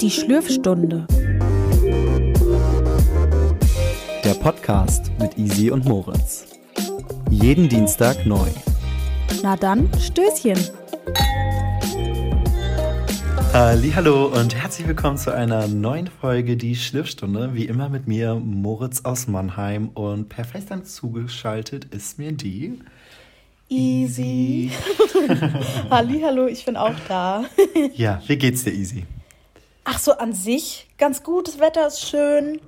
Die Schlürfstunde. Der Podcast mit Easy und Moritz. Jeden Dienstag neu. Na dann, Stößchen. Hallo und herzlich willkommen zu einer neuen Folge Die Schlürfstunde. Wie immer mit mir Moritz aus Mannheim und per FaceTime zugeschaltet ist mir die Easy. Hallo, ich bin auch da. ja, wie geht's dir, Easy? Ach so, an sich ganz gut. Das Wetter ist schön.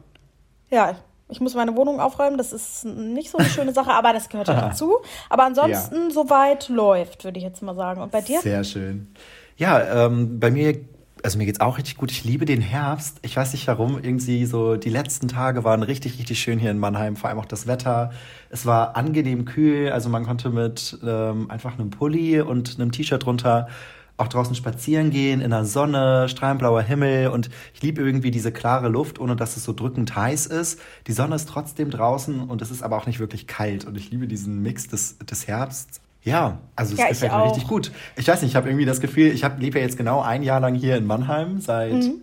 Ja, ich muss meine Wohnung aufräumen. Das ist nicht so eine schöne Sache, aber das gehört ja dazu. Aber ansonsten ja. soweit läuft, würde ich jetzt mal sagen. Und bei dir? Sehr schön. Ja, ähm, bei mir, also mir geht's auch richtig gut. Ich liebe den Herbst. Ich weiß nicht warum, irgendwie so die letzten Tage waren richtig, richtig schön hier in Mannheim. Vor allem auch das Wetter. Es war angenehm kühl, also man konnte mit ähm, einfach einem Pulli und einem T-Shirt drunter auch draußen spazieren gehen in der Sonne, strahlenblauer Himmel und ich liebe irgendwie diese klare Luft, ohne dass es so drückend heiß ist. Die Sonne ist trotzdem draußen und es ist aber auch nicht wirklich kalt und ich liebe diesen Mix des, des Herbsts ja, also es ja, gefällt mir richtig gut. Ich weiß nicht, ich habe irgendwie das Gefühl, ich lebe ja jetzt genau ein Jahr lang hier in Mannheim, seit, mhm.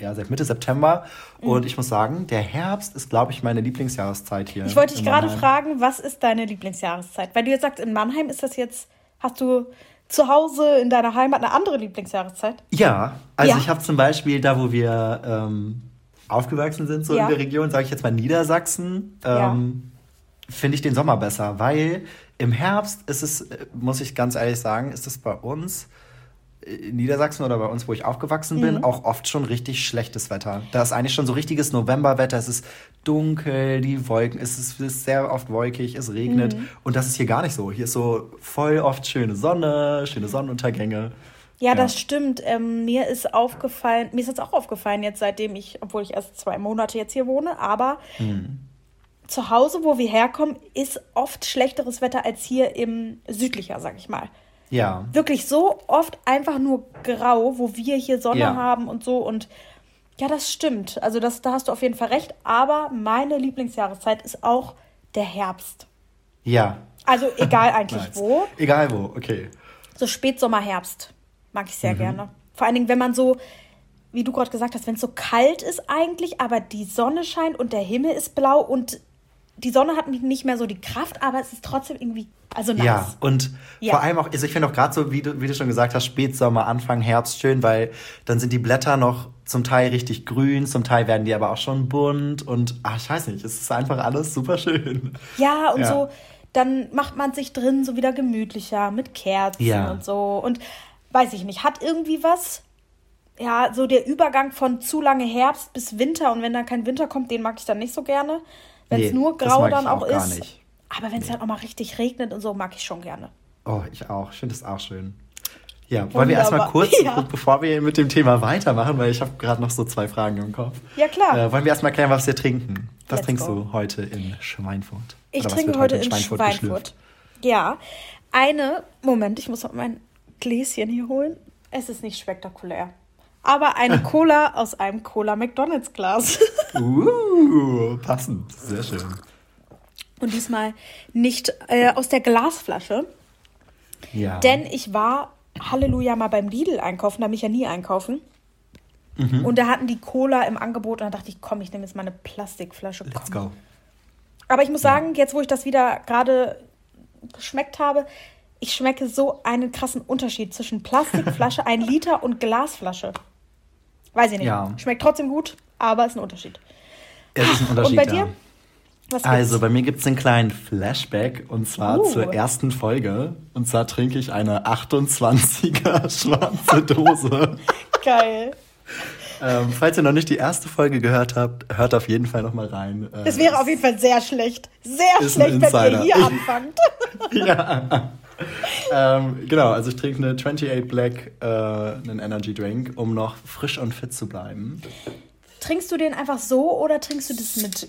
ja, seit Mitte September. Mhm. Und ich muss sagen, der Herbst ist, glaube ich, meine Lieblingsjahreszeit hier. Ich wollte dich gerade fragen, was ist deine Lieblingsjahreszeit? Weil du jetzt sagst, in Mannheim ist das jetzt, hast du zu Hause in deiner Heimat eine andere Lieblingsjahreszeit? Ja, also ja. ich habe zum Beispiel da, wo wir ähm, aufgewachsen sind, so ja. in der Region, sage ich jetzt mal Niedersachsen, ähm, finde ich den Sommer besser, weil im Herbst ist es, äh, muss ich ganz ehrlich sagen, ist es bei uns in Niedersachsen oder bei uns, wo ich aufgewachsen bin, mhm. auch oft schon richtig schlechtes Wetter. Da ist eigentlich schon so richtiges Novemberwetter. Es ist dunkel, die Wolken, es ist, ist sehr oft wolkig, es regnet. Mhm. Und das ist hier gar nicht so. Hier ist so voll oft schöne Sonne, schöne Sonnenuntergänge. Ja, ja. das stimmt. Ähm, mir ist aufgefallen, mir ist jetzt auch aufgefallen, jetzt seitdem ich, obwohl ich erst zwei Monate jetzt hier wohne, aber mhm zu Hause, wo wir herkommen, ist oft schlechteres Wetter als hier im südlicher, sag ich mal. Ja. Wirklich so oft einfach nur grau, wo wir hier Sonne ja. haben und so. Und ja, das stimmt. Also das, da hast du auf jeden Fall recht. Aber meine Lieblingsjahreszeit ist auch der Herbst. Ja. Also egal eigentlich nice. wo. Egal wo, okay. So Spätsommer, Herbst mag ich sehr mhm. gerne. Vor allen Dingen, wenn man so, wie du gerade gesagt hast, wenn es so kalt ist eigentlich, aber die Sonne scheint und der Himmel ist blau und die Sonne hat nicht mehr so die Kraft, aber es ist trotzdem irgendwie, also nice. Ja, und ja. vor allem auch, also ich finde auch gerade so, wie du, wie du schon gesagt hast, Spätsommer, Anfang Herbst schön, weil dann sind die Blätter noch zum Teil richtig grün, zum Teil werden die aber auch schon bunt und, ach, ich weiß nicht, es ist einfach alles super schön. Ja, und ja. so, dann macht man sich drin so wieder gemütlicher mit Kerzen ja. und so und weiß ich nicht, hat irgendwie was, ja, so der Übergang von zu lange Herbst bis Winter und wenn dann kein Winter kommt, den mag ich dann nicht so gerne. Wenn es nee, nur grau dann auch, auch ist. Aber wenn es nee. halt auch mal richtig regnet und so, mag ich schon gerne. Oh, ich auch. Ich finde es auch schön. Ja, Wunderbar. wollen wir erstmal kurz, ja. bevor wir mit dem Thema weitermachen, weil ich habe gerade noch so zwei Fragen im Kopf. Ja, klar. Äh, wollen wir erstmal klären, was wir trinken? Was Let's trinkst go. du heute in Schweinfurt? Ich Oder trinke heute, heute in Schweinfurt. Schweinfurt. Ja, eine, Moment, ich muss noch mein Gläschen hier holen. Es ist nicht spektakulär aber eine Cola aus einem Cola McDonalds Glas. uh, passend, sehr schön. Und diesmal nicht äh, aus der Glasflasche. Ja. Denn ich war, Halleluja, mal beim Lidl einkaufen, da bin ich ja nie einkaufen. Mhm. Und da hatten die Cola im Angebot und da dachte ich, komm, ich nehme jetzt mal eine Plastikflasche. Komm. Let's go. Aber ich muss ja. sagen, jetzt wo ich das wieder gerade geschmeckt habe, ich schmecke so einen krassen Unterschied zwischen Plastikflasche, ein Liter und Glasflasche. Weiß ich nicht. Ja. Schmeckt trotzdem gut, aber ist ein Unterschied. Es ist ein Unterschied. Und bei dir? Ja. also bei mir gibt es einen kleinen Flashback und zwar uh. zur ersten Folge. Und zwar trinke ich eine 28er schwarze Dose. Geil. Ähm, falls ihr noch nicht die erste Folge gehört habt, hört auf jeden Fall noch mal rein. Äh, es wäre auf jeden Fall sehr schlecht. Sehr schlecht, wenn ihr hier anfangt. ja ähm, genau, also ich trinke eine 28 Black, äh, einen Energy Drink, um noch frisch und fit zu bleiben. Trinkst du den einfach so oder trinkst du das mit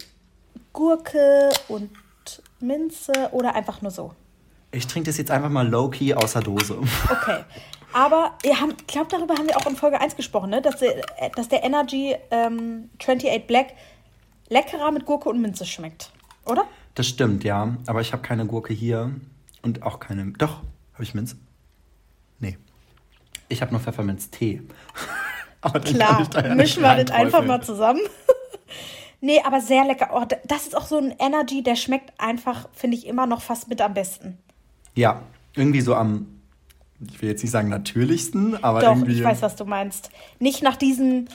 Gurke und Minze oder einfach nur so? Ich trinke das jetzt einfach mal low-key außer Dose. Okay. Aber ich glaube, darüber haben wir auch in Folge 1 gesprochen, ne? dass, der, dass der Energy ähm, 28 Black leckerer mit Gurke und Minze schmeckt, oder? Das stimmt, ja. Aber ich habe keine Gurke hier. Und auch keine. Doch, habe ich Minz? Nee. Ich habe nur Pfefferminztee. aber Klar, mischen wir das einfach mal zusammen. nee, aber sehr lecker. Oh, das ist auch so ein Energy, der schmeckt einfach, finde ich, immer noch fast mit am besten. Ja, irgendwie so am, ich will jetzt nicht sagen natürlichsten, aber Doch, irgendwie. ich weiß, was du meinst. Nicht nach diesen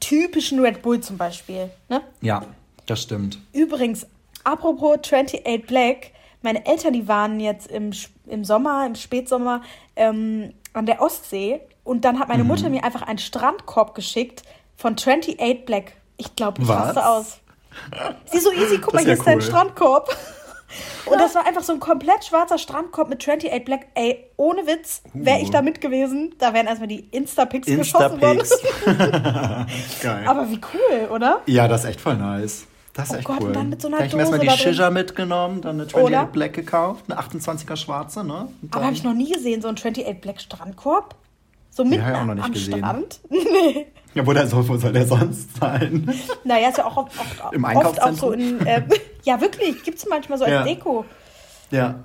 typischen Red Bull zum Beispiel, ne? Ja, das stimmt. Übrigens, apropos 28 Black, meine Eltern, die waren jetzt im, im Sommer, im Spätsommer ähm, an der Ostsee und dann hat meine mhm. Mutter mir einfach einen Strandkorb geschickt von 28 Black. Ich glaube, ich raste aus. Sie so easy, guck mal, hier ist cool. dein Strandkorb. Und das war einfach so ein komplett schwarzer Strandkorb mit 28 Black. Ey, ohne Witz, wäre ich da mit gewesen, da wären erstmal die Insta-Pics Insta geschossen worden. Geil. Aber wie cool, oder? Ja, das ist echt voll nice. Das ist oh echt Gott, cool. Und dann mit so einer da ich mir erstmal die Shisha mitgenommen, dann eine 28 oder? Black gekauft, eine 28er schwarze, ne? Aber habe ich noch nie gesehen, so ein 28 Black Strandkorb. So mitten ja, am gesehen. Strand? nee. Ja, wo, der soll, wo soll der sonst sein? Naja, ist ja auch oft, oft, Im oft auch so in. Äh, ja, wirklich, gibt es manchmal so als ja. Deko. Ja.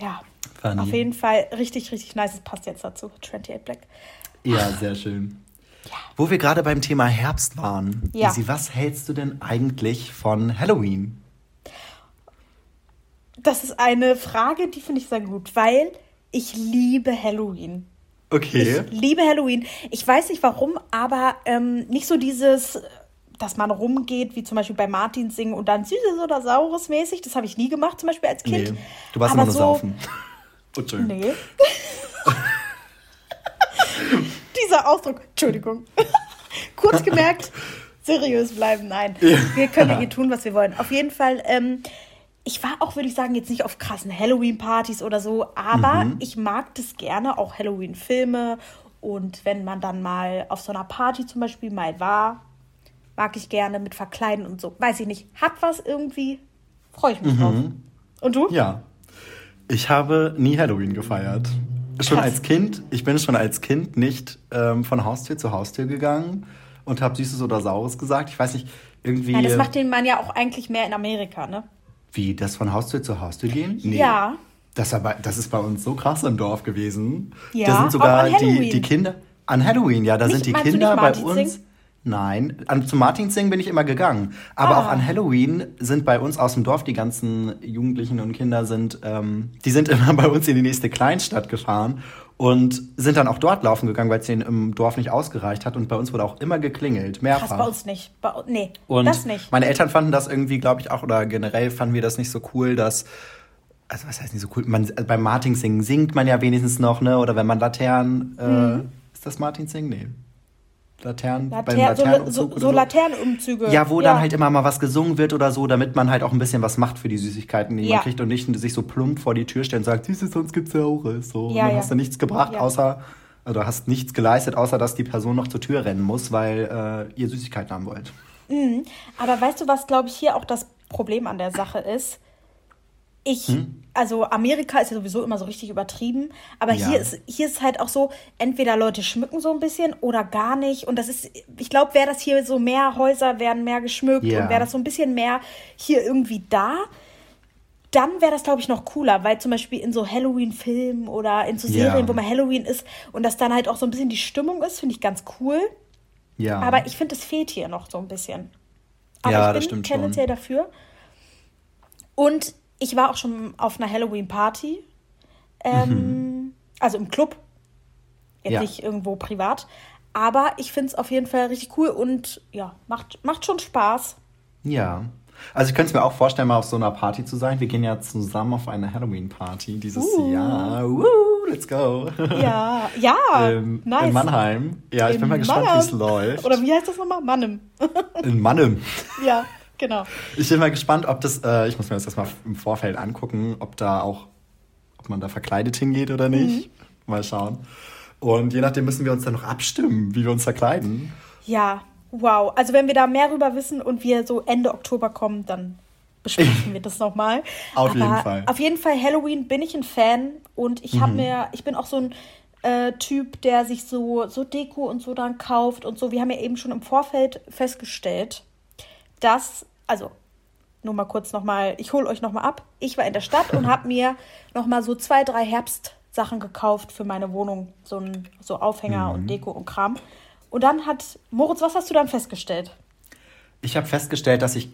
Ja. Funny. Auf jeden Fall richtig, richtig nice. Es passt jetzt dazu. 28 Black. Ja, sehr schön. Ja. Wo wir gerade beim Thema Herbst waren, ja. Easy, was hältst du denn eigentlich von Halloween? Das ist eine Frage, die finde ich sehr gut, weil ich liebe Halloween. Okay. Ich liebe Halloween. Ich weiß nicht warum, aber ähm, nicht so dieses, dass man rumgeht, wie zum Beispiel bei Martin singen und dann Süßes oder Saures mäßig. Das habe ich nie gemacht, zum Beispiel als Kind. Nee, du warst aber immer nur so, saufen. Und schön. Nee. Dieser Ausdruck, Entschuldigung. Kurz gemerkt, seriös bleiben, nein. Ja. Wir können hier tun, was wir wollen. Auf jeden Fall, ähm, ich war auch, würde ich sagen, jetzt nicht auf krassen Halloween-Partys oder so, aber mhm. ich mag das gerne, auch Halloween-Filme. Und wenn man dann mal auf so einer Party zum Beispiel mal war, mag ich gerne mit Verkleiden und so. Weiß ich nicht, hat was irgendwie, freue ich mich mhm. drauf. Und du? Ja. Ich habe nie Halloween gefeiert. Schon Krass. als Kind, ich bin schon als Kind nicht ähm, von Haustür zu Haustür gegangen und habe Süßes oder Saures gesagt. Ich weiß nicht, irgendwie. Ja, das macht den Mann ja auch eigentlich mehr in Amerika, ne? Wie, das von Haustür zu Haustür gehen? Nee. Ja. Das, aber, das ist bei uns so krass im Dorf gewesen. Ja, da sind sogar die, die Kinder. An Halloween, ja, da nicht, sind die Kinder bei uns. Nein, an, zum Martinsingen bin ich immer gegangen. Aber ah. auch an Halloween sind bei uns aus dem Dorf die ganzen Jugendlichen und Kinder sind, ähm, die sind immer bei uns in die nächste Kleinstadt gefahren und sind dann auch dort laufen gegangen, weil es denen im Dorf nicht ausgereicht hat. Und bei uns wurde auch immer geklingelt, mehrfach. Krass, bei uns nicht. Bei, nee, und das nicht. Meine Eltern fanden das irgendwie, glaube ich, auch, oder generell fanden wir das nicht so cool, dass also was heißt nicht so cool? Man, also beim Martinsingen singt man ja wenigstens noch, ne? Oder wenn man Laternen, äh, mhm. ist das Martinsingen? Nee. Laternen, Later beim Laternenumzug. So, so, so, Laternenumzüge. Ja, wo ja. dann halt immer mal was gesungen wird oder so, damit man halt auch ein bisschen was macht für die Süßigkeiten, die ja. man kriegt und nicht sich so plump vor die Tür stellt und sagt, Süßes, sonst gibt's ja auch. So, ja, und dann hast du nichts gebracht, außer, also hast nichts geleistet, außer dass die Person noch zur Tür rennen muss, weil äh, ihr Süßigkeiten haben wollt. Mhm. Aber weißt du, was, glaube ich, hier auch das Problem an der Sache ist? Ich, hm? also Amerika ist ja sowieso immer so richtig übertrieben, aber ja. hier, ist, hier ist halt auch so, entweder Leute schmücken so ein bisschen oder gar nicht. Und das ist, ich glaube, wäre das hier so mehr Häuser werden mehr geschmückt ja. und wäre das so ein bisschen mehr hier irgendwie da, dann wäre das, glaube ich, noch cooler, weil zum Beispiel in so Halloween-Filmen oder in so Serien, ja. wo man Halloween ist und das dann halt auch so ein bisschen die Stimmung ist, finde ich ganz cool. Ja. Aber ich finde, es fehlt hier noch so ein bisschen. Aber ja, ich bin tendenziell dafür. Und ich war auch schon auf einer Halloween-Party. Ähm, mhm. Also im Club. Jetzt ja. nicht irgendwo privat. Aber ich finde es auf jeden Fall richtig cool und ja, macht, macht schon Spaß. Ja. Also ich könnte es mir auch vorstellen, mal auf so einer Party zu sein. Wir gehen ja zusammen auf eine Halloween-Party dieses uh. Jahr. Woo, let's go. Ja, ja, ähm, nice. In Mannheim. Ja, ich in bin mal gespannt, wie es läuft. Oder wie heißt das nochmal? Mannem. in Mannem. Ja. Genau. Ich bin mal gespannt, ob das, äh, ich muss mir das erstmal im Vorfeld angucken, ob da auch, ob man da verkleidet hingeht oder nicht. Mhm. Mal schauen. Und je nachdem müssen wir uns dann noch abstimmen, wie wir uns verkleiden. Ja, wow. Also wenn wir da mehr rüber wissen und wir so Ende Oktober kommen, dann besprechen wir das nochmal. Auf Aber jeden Fall. Auf jeden Fall Halloween bin ich ein Fan und ich habe mhm. mir, ich bin auch so ein äh, Typ, der sich so, so Deko und so dann kauft und so. Wir haben ja eben schon im Vorfeld festgestellt, dass, also nur mal kurz nochmal, ich hole euch nochmal ab. Ich war in der Stadt und habe mir nochmal so zwei, drei Herbstsachen gekauft für meine Wohnung. So, ein, so Aufhänger mhm. und Deko und Kram. Und dann hat, Moritz, was hast du dann festgestellt? Ich habe festgestellt, dass ich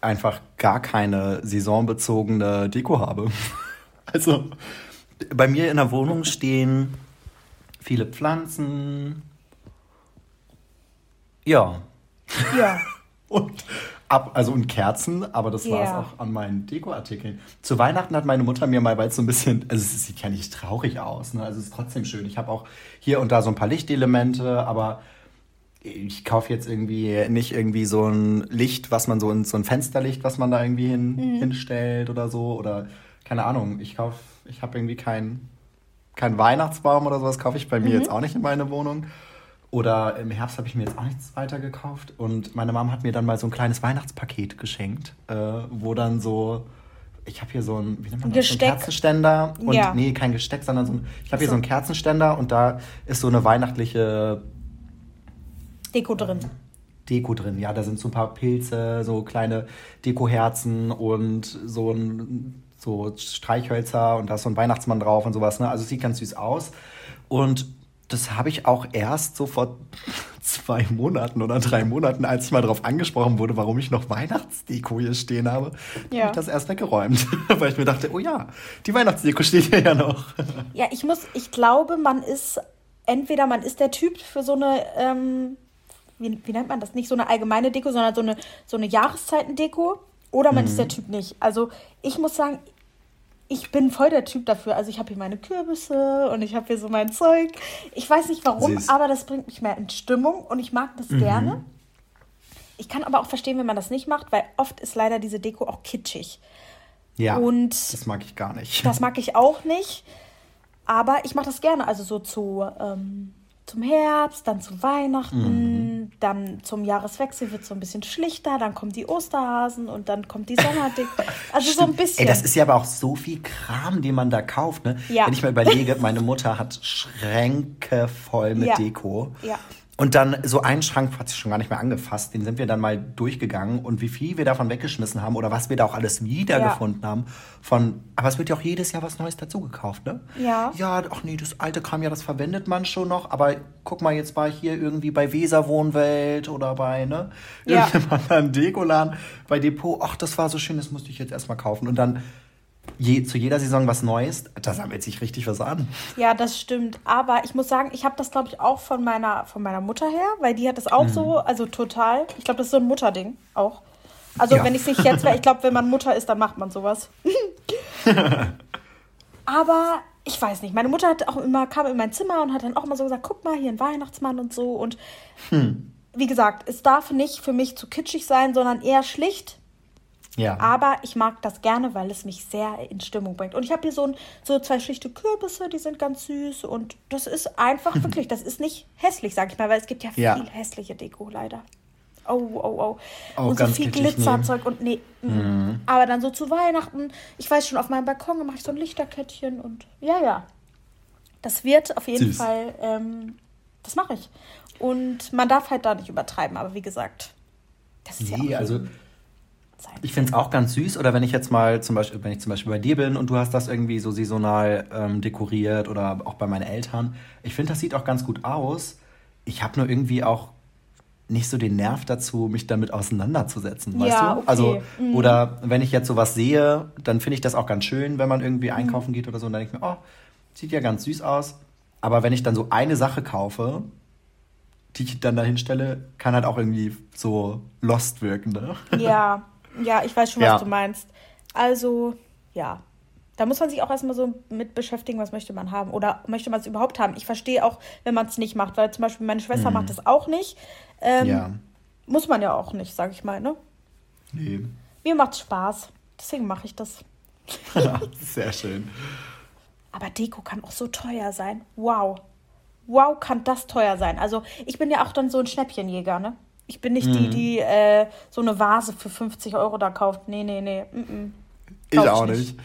einfach gar keine saisonbezogene Deko habe. also bei mir in der Wohnung stehen viele Pflanzen. Ja. Ja. und ab, also und Kerzen, aber das war es auch an meinen Dekoartikeln. Zu Weihnachten hat meine Mutter mir mal, weil es so ein bisschen, also es sieht ja nicht traurig aus, ne? Also es ist trotzdem schön. Ich habe auch hier und da so ein paar Lichtelemente, aber ich kaufe jetzt irgendwie nicht irgendwie so ein Licht, was man so in so ein Fensterlicht, was man da irgendwie hin, mhm. hinstellt oder so. Oder keine Ahnung, ich kaufe, ich habe irgendwie keinen kein Weihnachtsbaum oder sowas, kaufe ich bei mir mhm. jetzt auch nicht in meine Wohnung. Oder im Herbst habe ich mir jetzt auch nichts weiter gekauft. Und meine Mom hat mir dann mal so ein kleines Weihnachtspaket geschenkt, äh, wo dann so, ich habe hier so ein, wie nennt man das? Gesteck. So ein Kerzenständer. Und ja. nee, kein Gesteck, sondern so ein, ich habe hier so. so einen Kerzenständer und da ist so eine weihnachtliche Deko drin. Deko drin, ja, da sind so ein paar Pilze, so kleine Dekoherzen und so ein so Streichhölzer und da ist so ein Weihnachtsmann drauf und sowas. Ne? Also es sieht ganz süß aus. Und das habe ich auch erst so vor zwei Monaten oder drei Monaten, als ich mal darauf angesprochen wurde, warum ich noch Weihnachtsdeko hier stehen habe, ja. habe ich das erst weggeräumt, weil ich mir dachte, oh ja, die Weihnachtsdeko steht hier ja noch. Ja, ich muss, ich glaube, man ist entweder man ist der Typ für so eine ähm, wie, wie, nennt man das? Nicht so eine allgemeine Deko, sondern so eine, so eine Jahreszeiten-Deko. Oder man mhm. ist der Typ nicht. Also ich muss sagen, ich bin voll der Typ dafür. Also ich habe hier meine Kürbisse und ich habe hier so mein Zeug. Ich weiß nicht warum, Süß. aber das bringt mich mehr in Stimmung und ich mag das mhm. gerne. Ich kann aber auch verstehen, wenn man das nicht macht, weil oft ist leider diese Deko auch kitschig. Ja. Und das mag ich gar nicht. Das mag ich auch nicht. Aber ich mache das gerne. Also so zu ähm, zum Herbst, dann zu Weihnachten, mhm. Dann zum Jahreswechsel wird es so ein bisschen schlichter, dann kommen die Osterhasen und dann kommt die Sommerdick. Also so ein bisschen. Ey, das ist ja aber auch so viel Kram, den man da kauft. Ne? Ja. Wenn ich mir überlege, meine Mutter hat Schränke voll mit ja. Deko. Ja. Und dann so einen Schrank hat sich schon gar nicht mehr angefasst. Den sind wir dann mal durchgegangen und wie viel wir davon weggeschmissen haben oder was wir da auch alles wiedergefunden ja. haben. Von, aber es wird ja auch jedes Jahr was Neues dazugekauft, ne? Ja. Ja, ach nee, das alte Kram, ja, das verwendet man schon noch. Aber guck mal, jetzt war hier irgendwie bei Weser Wohnwelt oder bei, ne? Ja. Irgendeinem anderen Dekoladen, bei Depot. Ach, das war so schön, das musste ich jetzt erstmal kaufen. Und dann je, zu jeder Saison was Neues, da sammelt sich richtig was an. Ja, das stimmt. Aber ich muss sagen, ich habe das, glaube ich, auch von meiner, von meiner Mutter her, weil die hat das auch mhm. so, also total. Ich glaube, das ist so ein Mutterding auch. Also, ja. wenn ich es nicht jetzt wäre, ich glaube, wenn man Mutter ist, dann macht man sowas. Aber ich weiß nicht, meine Mutter hat auch immer, kam in mein Zimmer und hat dann auch immer so gesagt, guck mal, hier ein Weihnachtsmann und so. Und hm. wie gesagt, es darf nicht für mich zu kitschig sein, sondern eher schlicht ja. Aber ich mag das gerne, weil es mich sehr in Stimmung bringt. Und ich habe hier so, ein, so zwei schlichte Kürbisse, die sind ganz süß. Und das ist einfach wirklich, das ist nicht hässlich, sag ich mal, weil es gibt ja, ja. viel hässliche Deko leider. Oh, oh, oh. Auch und so viel Glitzerzeug und nee. Mm. Mhm. Aber dann so zu Weihnachten, ich weiß schon, auf meinem Balkon mache ich so ein Lichterkettchen und ja, ja. Das wird auf jeden Süß. Fall, ähm, das mache ich. Und man darf halt da nicht übertreiben, aber wie gesagt, das ist nee, ja auch also ich finde es auch ganz süß. Oder wenn ich jetzt mal zum Beispiel, wenn ich zum Beispiel bei dir bin und du hast das irgendwie so saisonal ähm, dekoriert oder auch bei meinen Eltern. Ich finde, das sieht auch ganz gut aus. Ich habe nur irgendwie auch nicht so den Nerv dazu, mich damit auseinanderzusetzen, weißt ja, du? Okay. Also, mhm. oder wenn ich jetzt sowas sehe, dann finde ich das auch ganz schön, wenn man irgendwie einkaufen mhm. geht oder so, und dann denke ich mir, oh, sieht ja ganz süß aus. Aber wenn ich dann so eine Sache kaufe, die ich dann dahin stelle, kann halt auch irgendwie so lost wirken, ne? Ja, Ja, ich weiß schon, was ja. du meinst. Also, ja. Da muss man sich auch erstmal so mit beschäftigen, was möchte man haben. Oder möchte man es überhaupt haben? Ich verstehe auch, wenn man es nicht macht, weil zum Beispiel meine Schwester mhm. macht das auch nicht. Ähm, ja. Muss man ja auch nicht, sag ich mal, ne? Nee. Mir macht Spaß. Deswegen mache ich das. Sehr schön. Aber Deko kann auch so teuer sein. Wow. Wow, kann das teuer sein. Also, ich bin ja auch dann so ein Schnäppchenjäger, ne? Ich bin nicht mhm. die, die äh, so eine Vase für 50 Euro da kauft. Nee, nee, nee. Mm -mm. Ich auch nicht. nicht.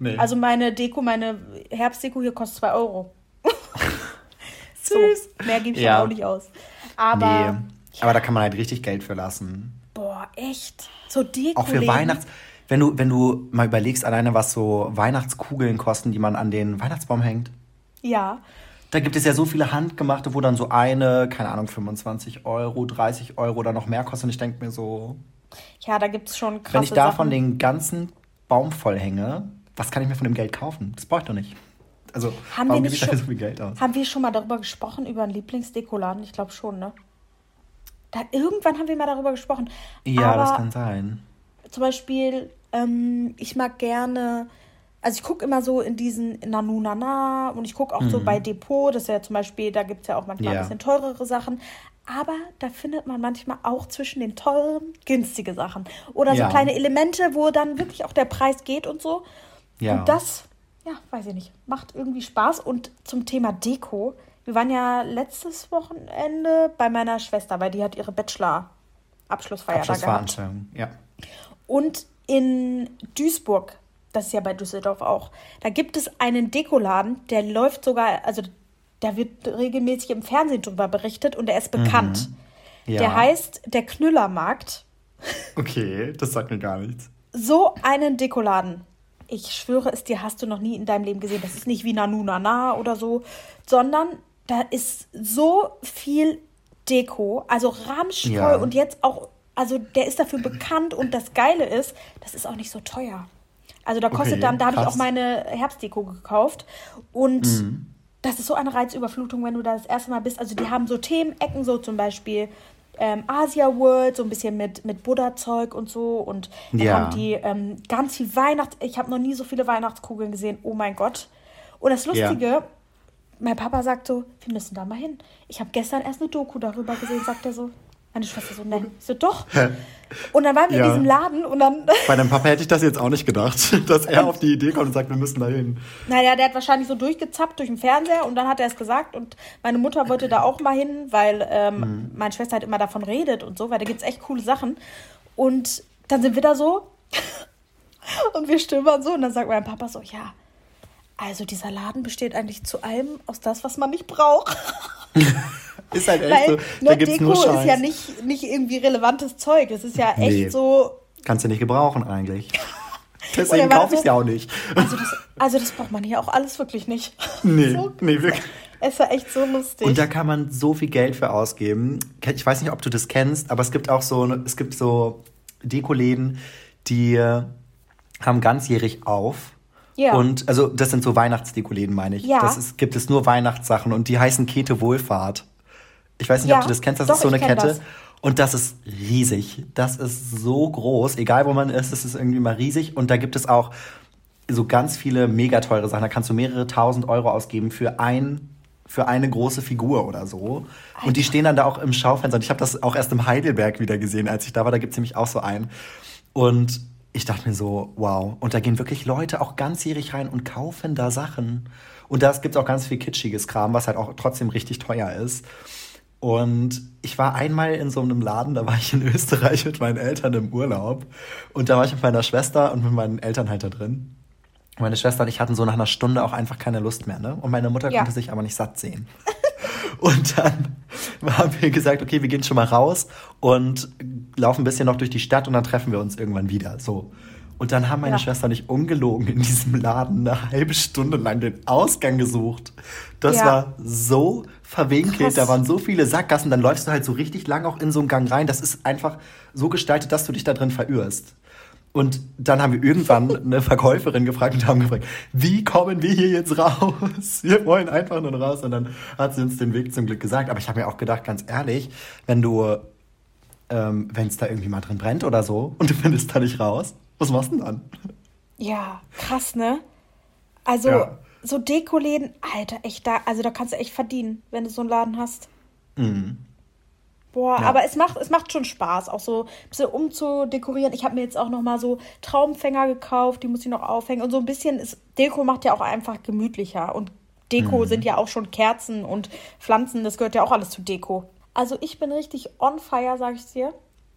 Nee. Also meine Deko, meine Herbstdeko hier kostet 2 Euro. Süß. So, mehr gebe ich ja. auch nicht aus. Aber, nee. aber da kann man halt richtig Geld für lassen. Boah, echt? So Deko. Auch für Weihnachts... Wenn du, wenn du mal überlegst, alleine was so Weihnachtskugeln kosten, die man an den Weihnachtsbaum hängt. Ja. Da gibt es ja so viele handgemachte, wo dann so eine, keine Ahnung, 25 Euro, 30 Euro oder noch mehr kostet. Und ich denke mir so. Ja, da gibt es schon krasse Wenn ich davon Sachen. den ganzen Baum voll hänge, was kann ich mir von dem Geld kaufen? Das brauche ich doch nicht. Also, haben warum gebe ich da so viel Geld aus? Haben wir schon mal darüber gesprochen, über einen Lieblingsdekoladen? Ich glaube schon, ne? Da, irgendwann haben wir mal darüber gesprochen. Ja, Aber das kann sein. Zum Beispiel, ähm, ich mag gerne, also ich gucke immer so in diesen Nanu Nana und ich gucke auch mhm. so bei Depot, das ist ja zum Beispiel, da gibt es ja auch manchmal ja. ein bisschen teurere Sachen. Aber da findet man manchmal auch zwischen den teuren günstige Sachen. Oder so ja. kleine Elemente, wo dann wirklich auch der Preis geht und so. Ja. Und das, ja, weiß ich nicht, macht irgendwie Spaß. Und zum Thema Deko, wir waren ja letztes Wochenende bei meiner Schwester, weil die hat ihre Bachelor-Abschlussfeier da gehabt. Ja. Und in Duisburg, das ist ja bei Düsseldorf auch, da gibt es einen Dekoladen, der läuft sogar, also da wird regelmäßig im Fernsehen drüber berichtet und er ist bekannt. Mhm. Ja. Der heißt der Knüllermarkt. Okay, das sagt mir gar nichts. So einen Dekoladen ich schwöre es dir, hast du noch nie in deinem Leben gesehen. Das ist nicht wie Nanu Nana oder so, sondern da ist so viel Deko, also ramschvoll ja. und jetzt auch, also der ist dafür bekannt und das Geile ist, das ist auch nicht so teuer. Also da kostet okay, dann, da habe ich auch meine Herbstdeko gekauft und mhm. das ist so eine Reizüberflutung, wenn du da das erste Mal bist. Also die haben so Themenecken, so zum Beispiel ähm, Asia World, so ein bisschen mit, mit Buddha-Zeug und so. Und dann ja. haben die ähm, ganz viel Weihnachts... Ich habe noch nie so viele Weihnachtskugeln gesehen. Oh mein Gott. Und das Lustige, ja. mein Papa sagt so, wir müssen da mal hin. Ich habe gestern erst eine Doku darüber gesehen, sagt er so. Meine Schwester so, nein. Ich so, doch. Und dann waren wir ja. in diesem Laden und dann. Bei deinem Papa hätte ich das jetzt auch nicht gedacht, dass er auf die Idee kommt und sagt, wir müssen da hin. Naja, der hat wahrscheinlich so durchgezappt durch den Fernseher und dann hat er es gesagt und meine Mutter wollte da auch mal hin, weil ähm, mhm. meine Schwester halt immer davon redet und so, weil da gibt es echt coole Sachen. Und dann sind wir da so und wir stöbern so und dann sagt mein Papa so, ja, also dieser Laden besteht eigentlich zu allem aus das, was man nicht braucht. Ist halt echt Weil, so. Da gibt's Deko nur Scheiß. ist ja nicht, nicht irgendwie relevantes Zeug. Es ist ja echt nee. so. Kannst du nicht gebrauchen eigentlich. Deswegen kaufe ich es ja auch nicht. Also das, also das braucht man hier auch alles wirklich nicht. Nee, so, nee, wirklich. Es war echt so lustig. Und da kann man so viel Geld für ausgeben. Ich weiß nicht, ob du das kennst, aber es gibt auch so, es gibt so Dekoläden, die haben ganzjährig auf. Ja. Und also das sind so Weihnachtsdekoläden, meine ich. Ja. Das ist, gibt es nur Weihnachtssachen und die heißen Kete Wohlfahrt. Ich weiß nicht, ja, ob du das kennst, das doch, ist so eine Kette. Das. Und das ist riesig. Das ist so groß. Egal wo man ist, es ist irgendwie mal riesig. Und da gibt es auch so ganz viele mega teure Sachen. Da kannst du mehrere tausend Euro ausgeben für ein für eine große Figur oder so. Alter. Und die stehen dann da auch im Schaufenster. Und ich habe das auch erst im Heidelberg wieder gesehen, als ich da war. Da gibt es nämlich auch so einen. Und ich dachte mir so, wow. Und da gehen wirklich Leute auch ganzjährig rein und kaufen da Sachen. Und da gibt es auch ganz viel kitschiges Kram, was halt auch trotzdem richtig teuer ist. Und ich war einmal in so einem Laden, da war ich in Österreich mit meinen Eltern im Urlaub. Und da war ich mit meiner Schwester und mit meinen Eltern halt da drin. Meine Schwester und ich hatten so nach einer Stunde auch einfach keine Lust mehr, ne? Und meine Mutter ja. konnte sich aber nicht satt sehen. und dann haben wir gesagt, okay, wir gehen schon mal raus und laufen ein bisschen noch durch die Stadt und dann treffen wir uns irgendwann wieder. So. Und dann haben meine ja. Schwester nicht ungelogen in diesem Laden eine halbe Stunde lang den Ausgang gesucht. Das ja. war so verwinkelt, Krass. da waren so viele Sackgassen, dann läufst du halt so richtig lang auch in so einen Gang rein. Das ist einfach so gestaltet, dass du dich da drin verirrst. Und dann haben wir irgendwann eine Verkäuferin gefragt und haben gefragt, wie kommen wir hier jetzt raus? Wir wollen einfach nur raus. Und dann hat sie uns den Weg zum Glück gesagt. Aber ich habe mir auch gedacht, ganz ehrlich, wenn du, ähm, wenn es da irgendwie mal drin brennt oder so und du findest da nicht raus, was machst du denn dann? Ja, krass, ne? Also, ja. So Dekoläden, Alter, echt da, also da kannst du echt verdienen, wenn du so einen Laden hast. Mhm. Boah, ja. aber es macht, es macht schon Spaß, auch so ein bisschen umzudekorieren. Ich habe mir jetzt auch noch mal so Traumfänger gekauft, die muss ich noch aufhängen. Und so ein bisschen, ist, Deko macht ja auch einfach gemütlicher. Und Deko mhm. sind ja auch schon Kerzen und Pflanzen, das gehört ja auch alles zu Deko. Also ich bin richtig on fire, sag ich dir.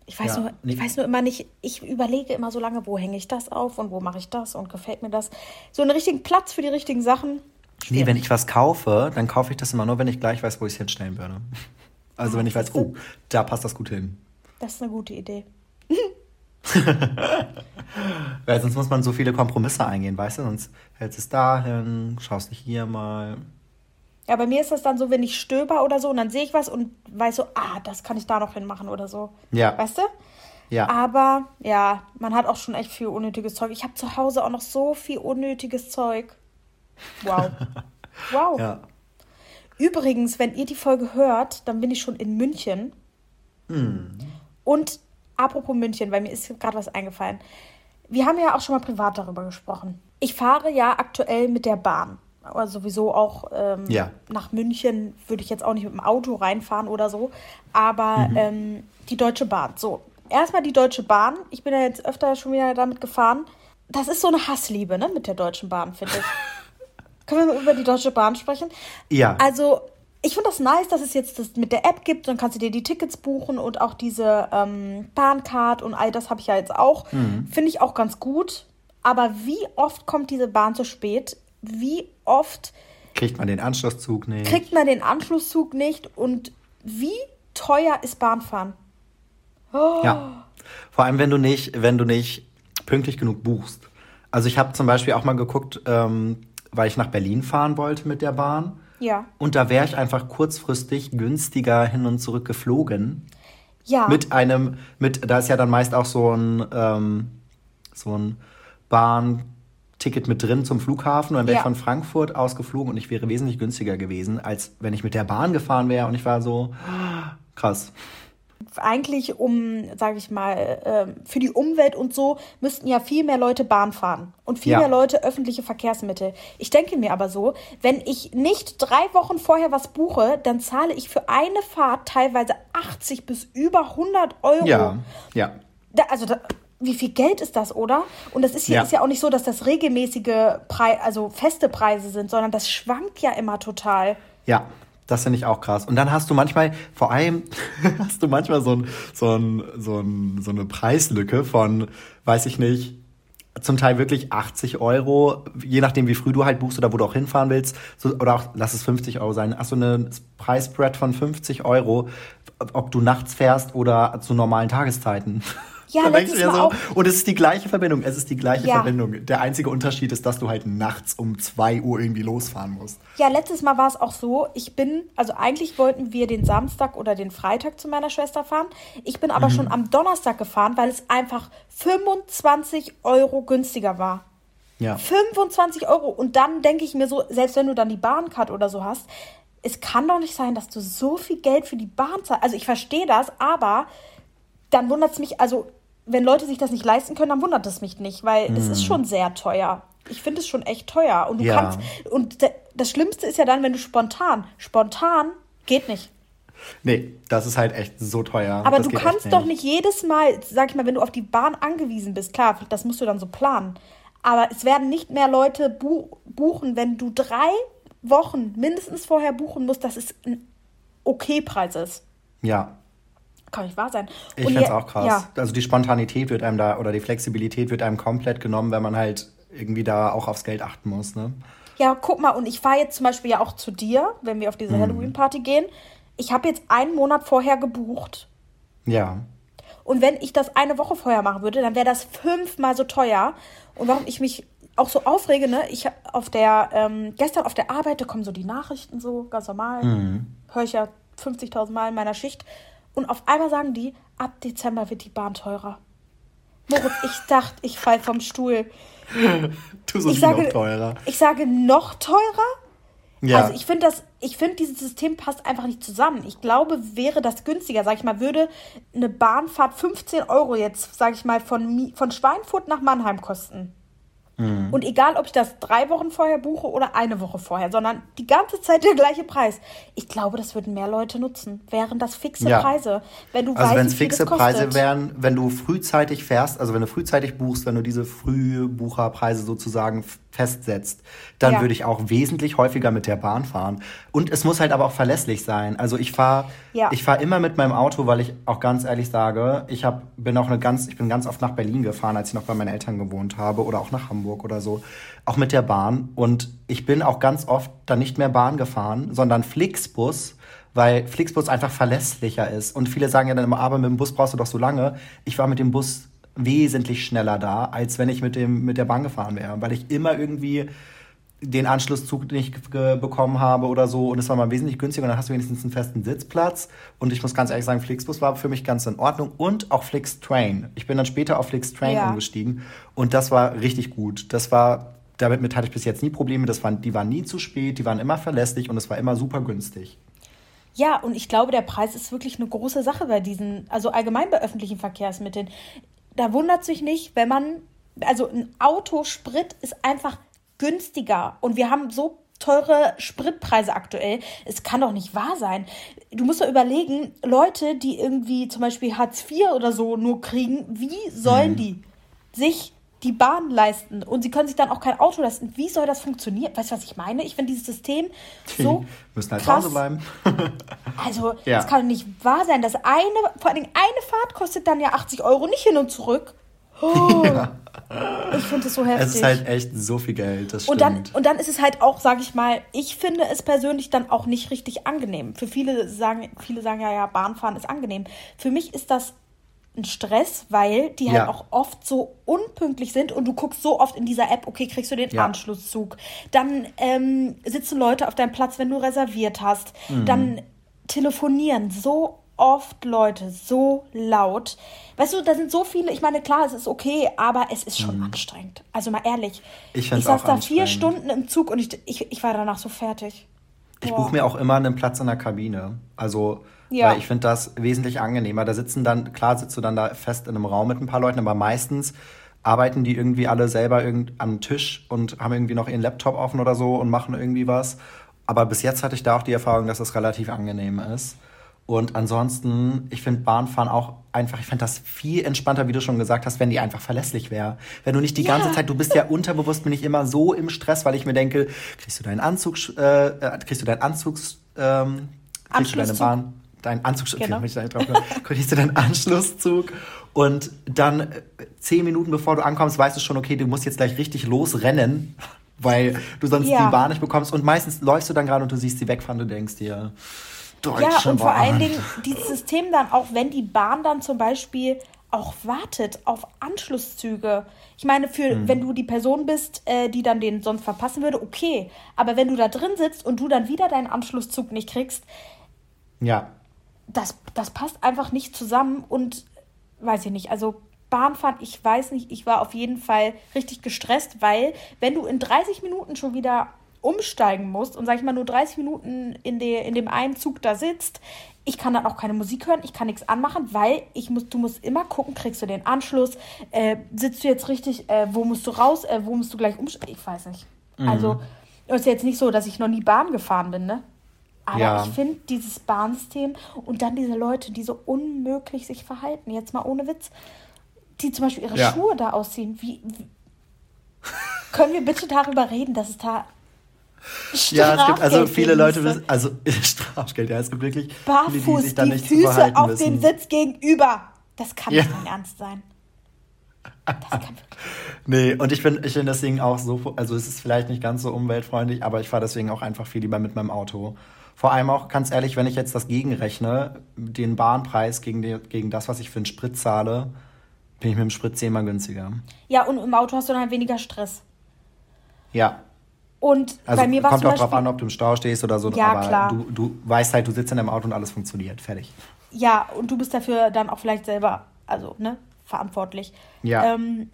Ich weiß, ja, nur, ich weiß nur immer nicht, ich überlege immer so lange, wo hänge ich das auf und wo mache ich das und gefällt mir das. So einen richtigen Platz für die richtigen Sachen. Schwierig. Nee, wenn ich was kaufe, dann kaufe ich das immer nur, wenn ich gleich weiß, wo ich es hinstellen würde. Also ah, wenn ich weiß, oh, da passt das gut hin. Das ist eine gute Idee. Weil sonst muss man so viele Kompromisse eingehen, weißt du? Sonst hältst du es dahin, schaust dich hier mal. Ja, bei mir ist das dann so, wenn ich stöber oder so und dann sehe ich was und weiß so, ah, das kann ich da noch hinmachen oder so. Ja. Weißt du? Ja. Aber ja, man hat auch schon echt viel unnötiges Zeug. Ich habe zu Hause auch noch so viel unnötiges Zeug. Wow. wow. Ja. Übrigens, wenn ihr die Folge hört, dann bin ich schon in München. Hm. Und apropos München, weil mir ist gerade was eingefallen. Wir haben ja auch schon mal privat darüber gesprochen. Ich fahre ja aktuell mit der Bahn oder sowieso auch ähm, ja. nach München würde ich jetzt auch nicht mit dem Auto reinfahren oder so, aber mhm. ähm, die Deutsche Bahn. So, erstmal die Deutsche Bahn. Ich bin ja jetzt öfter schon wieder damit gefahren. Das ist so eine Hassliebe, ne, mit der Deutschen Bahn, finde ich. Können wir mal über die Deutsche Bahn sprechen? Ja. Also, ich finde das nice, dass es jetzt das mit der App gibt. Dann kannst du dir die Tickets buchen und auch diese ähm, Bahncard und all das habe ich ja jetzt auch. Mhm. Finde ich auch ganz gut. Aber wie oft kommt diese Bahn zu spät? Wie oft kriegt man den Anschlusszug nicht? Kriegt man den Anschlusszug nicht und wie teuer ist Bahnfahren? Oh. Ja. Vor allem, wenn du nicht, wenn du nicht pünktlich genug buchst. Also ich habe zum Beispiel auch mal geguckt, ähm, weil ich nach Berlin fahren wollte mit der Bahn. Ja. Und da wäre ich einfach kurzfristig günstiger hin und zurück geflogen. Ja. Mit einem, mit, da ist ja dann meist auch so ein, ähm, so ein Bahn, Ticket mit drin zum Flughafen und dann wäre ja. ich von Frankfurt aus geflogen und ich wäre wesentlich günstiger gewesen, als wenn ich mit der Bahn gefahren wäre und ich war so krass. Eigentlich um, sage ich mal, ähm, für die Umwelt und so müssten ja viel mehr Leute Bahn fahren und viel ja. mehr Leute öffentliche Verkehrsmittel. Ich denke mir aber so, wenn ich nicht drei Wochen vorher was buche, dann zahle ich für eine Fahrt teilweise 80 bis über 100 Euro. Ja, ja. Da, also da, wie viel Geld ist das, oder? Und das ist hier ja. ist ja auch nicht so, dass das regelmäßige Preis, also feste Preise sind, sondern das schwankt ja immer total. Ja, das finde ich auch krass. Und dann hast du manchmal, vor allem hast du manchmal so, ein, so, ein, so, ein, so eine Preislücke von, weiß ich nicht, zum Teil wirklich 80 Euro, je nachdem, wie früh du halt buchst oder wo du auch hinfahren willst, so, oder auch lass es 50 Euro sein. Hast du eine Preisspread von 50 Euro, ob du nachts fährst oder zu normalen Tageszeiten. Ja, Dann denkst du ja so, auch. und es ist die gleiche Verbindung. Es ist die gleiche ja. Verbindung. Der einzige Unterschied ist, dass du halt nachts um 2 Uhr irgendwie losfahren musst. Ja, letztes Mal war es auch so. Ich bin, also eigentlich wollten wir den Samstag oder den Freitag zu meiner Schwester fahren. Ich bin aber mhm. schon am Donnerstag gefahren, weil es einfach 25 Euro günstiger war. Ja. 25 Euro. Und dann denke ich mir so, selbst wenn du dann die Bahncard oder so hast, es kann doch nicht sein, dass du so viel Geld für die Bahn zahlst. Also ich verstehe das, aber dann wundert es mich, also wenn Leute sich das nicht leisten können, dann wundert es mich nicht, weil es ist hm. schon sehr teuer. Ich finde es schon echt teuer. Und du ja. kannst. Und das Schlimmste ist ja dann, wenn du spontan. Spontan geht nicht. Nee, das ist halt echt so teuer. Aber das du kannst nicht. doch nicht jedes Mal, sag ich mal, wenn du auf die Bahn angewiesen bist, klar, das musst du dann so planen. Aber es werden nicht mehr Leute buchen, wenn du drei Wochen mindestens vorher buchen musst, dass es ein Okay-Preis ist. Ja, kann nicht wahr sein. Ich finde es auch krass. Ja. Also die Spontanität wird einem da oder die Flexibilität wird einem komplett genommen, wenn man halt irgendwie da auch aufs Geld achten muss, ne? Ja, guck mal, und ich fahre jetzt zum Beispiel ja auch zu dir, wenn wir auf diese mhm. Halloween-Party gehen. Ich habe jetzt einen Monat vorher gebucht. Ja. Und wenn ich das eine Woche vorher machen würde, dann wäre das fünfmal so teuer. Und warum ich mich auch so aufrege, ne? Ich auf der, ähm, gestern auf der Arbeit, da kommen so die Nachrichten so, ganz normal. Mhm. Höre ich ja 50.000 Mal in meiner Schicht. Und auf einmal sagen die, ab Dezember wird die Bahn teurer. Moritz, ich dachte, ich fall vom Stuhl. du sagst noch teurer. Ich sage noch teurer? Ja. Also ich finde das, ich finde dieses System passt einfach nicht zusammen. Ich glaube, wäre das günstiger, sag ich mal, würde eine Bahnfahrt 15 Euro jetzt, sag ich mal, von, von Schweinfurt nach Mannheim kosten. Mhm. Und egal, ob ich das drei Wochen vorher buche oder eine Woche vorher, sondern die ganze Zeit der gleiche Preis. Ich glaube, das würden mehr Leute nutzen. Wären das fixe ja. Preise. Wenn du also wenn es fixe Preise wären, wenn du frühzeitig fährst, also wenn du frühzeitig buchst, wenn du diese Frühbucherpreise sozusagen festsetzt, dann ja. würde ich auch wesentlich häufiger mit der Bahn fahren. Und es muss halt aber auch verlässlich sein. Also ich fahre ja. ich fahre immer mit meinem Auto, weil ich auch ganz ehrlich sage, ich hab, bin auch eine ganz, ich bin ganz oft nach Berlin gefahren, als ich noch bei meinen Eltern gewohnt habe oder auch nach Hamburg oder so, auch mit der Bahn. Und ich bin auch ganz oft dann nicht mehr Bahn gefahren, sondern Flixbus weil Flixbus einfach verlässlicher ist. Und viele sagen ja dann immer, aber mit dem Bus brauchst du doch so lange. Ich war mit dem Bus wesentlich schneller da, als wenn ich mit, dem, mit der Bahn gefahren wäre, weil ich immer irgendwie den Anschlusszug nicht bekommen habe oder so und es war mal wesentlich günstiger und dann hast du wenigstens einen festen Sitzplatz und ich muss ganz ehrlich sagen, Flixbus war für mich ganz in Ordnung und auch Flixtrain. Ich bin dann später auf Flixtrain ja. umgestiegen und das war richtig gut. Das war, damit hatte ich bis jetzt nie Probleme, das waren, die waren nie zu spät, die waren immer verlässlich und es war immer super günstig. Ja, und ich glaube, der Preis ist wirklich eine große Sache bei diesen, also allgemein bei öffentlichen Verkehrsmitteln. Da wundert sich nicht, wenn man, also ein Autosprit ist einfach günstiger und wir haben so teure Spritpreise aktuell. Es kann doch nicht wahr sein. Du musst doch überlegen, Leute, die irgendwie zum Beispiel Hartz IV oder so nur kriegen, wie sollen hm. die sich die Bahn leisten und sie können sich dann auch kein Auto leisten. Wie soll das funktionieren? Weißt du, was ich meine? Ich finde dieses System so die müssen halt krass. Hause bleiben. also, ja. das kann doch nicht wahr sein. dass eine, vor allem eine Fahrt kostet dann ja 80 Euro, nicht hin und zurück. Oh. Ja. Ich finde es so heftig. Es ist halt echt so viel Geld, das und Dann, und dann ist es halt auch, sage ich mal, ich finde es persönlich dann auch nicht richtig angenehm. Für viele sagen, viele sagen ja, ja, Bahnfahren ist angenehm. Für mich ist das ein Stress, weil die halt ja. auch oft so unpünktlich sind und du guckst so oft in dieser App, okay, kriegst du den ja. Anschlusszug. Dann ähm, sitzen Leute auf deinem Platz, wenn du reserviert hast. Mhm. Dann telefonieren so oft Leute so laut. Weißt du, da sind so viele, ich meine, klar, es ist okay, aber es ist schon mhm. anstrengend. Also mal ehrlich. Ich, ich saß da vier Stunden im Zug und ich, ich, ich war danach so fertig. Ich buche mir auch immer einen Platz in der Kabine. Also ja. Weil ich finde das wesentlich angenehmer. Da sitzen dann, klar sitzt du dann da fest in einem Raum mit ein paar Leuten, aber meistens arbeiten die irgendwie alle selber irgend am Tisch und haben irgendwie noch ihren Laptop offen oder so und machen irgendwie was. Aber bis jetzt hatte ich da auch die Erfahrung, dass das relativ angenehm ist. Und ansonsten, ich finde Bahnfahren auch einfach, ich fände das viel entspannter, wie du schon gesagt hast, wenn die einfach verlässlich wäre. Wenn du nicht die ja. ganze Zeit, du bist ja unterbewusst, bin ich immer so im Stress, weil ich mir denke, kriegst du deinen Anzug, äh, äh kriegst du deinen Anzugs, ähm, kriegst du deine Bahn, deinen Anzug, genau. ich da drauf, kriegst du deinen Anschlusszug und dann äh, zehn Minuten bevor du ankommst, weißt du schon, okay, du musst jetzt gleich richtig losrennen, weil du sonst ja. die Bahn nicht bekommst und meistens läufst du dann gerade und du siehst sie wegfahren, du denkst dir, Deutsche Ja, und vor Bahn. allen Dingen dieses System dann auch, wenn die Bahn dann zum Beispiel auch wartet auf Anschlusszüge. Ich meine, für mhm. wenn du die Person bist, äh, die dann den sonst verpassen würde, okay. Aber wenn du da drin sitzt und du dann wieder deinen Anschlusszug nicht kriegst, ja das, das passt einfach nicht zusammen und weiß ich nicht, also Bahnfahren, ich weiß nicht, ich war auf jeden Fall richtig gestresst, weil wenn du in 30 Minuten schon wieder umsteigen musst und sag ich mal nur 30 Minuten in, der, in dem einen Zug da sitzt, ich kann dann auch keine Musik hören, ich kann nichts anmachen, weil ich muss, du musst immer gucken, kriegst du den Anschluss, äh, sitzt du jetzt richtig, äh, wo musst du raus, äh, wo musst du gleich umsteigen, ich weiß nicht. Mhm. Also, es ist jetzt nicht so, dass ich noch nie Bahn gefahren bin, ne? Aber ja. ich finde dieses Bahnsystem und dann diese Leute, die so unmöglich sich verhalten, jetzt mal ohne Witz, die zum Beispiel ihre ja. Schuhe da ausziehen. Wie, wie, können wir bitte darüber reden, dass es da ja, es gibt also viele Leute, also Strafgeld, ja, es gibt wirklich Barfuß, viele, die sich da nicht Füße auf wissen. den Sitz gegenüber. Das kann ja. nicht dein Ernst sein. Das kann nee, und ich finde ich find deswegen auch so, also es ist vielleicht nicht ganz so umweltfreundlich, aber ich fahre deswegen auch einfach viel lieber mit meinem Auto. Vor allem auch, ganz ehrlich, wenn ich jetzt das gegenrechne, den Bahnpreis gegen, die, gegen das, was ich für einen Sprit zahle, bin ich mit dem Sprit zehnmal günstiger. Ja, und im Auto hast du dann halt weniger Stress. Ja. Und also bei mir war es Kommt auch drauf an, ob du im Stau stehst oder so. Ja, aber klar. Du, du weißt halt, du sitzt in deinem Auto und alles funktioniert. Fertig. Ja, und du bist dafür dann auch vielleicht selber, also, ne, verantwortlich. Ja. Ähm,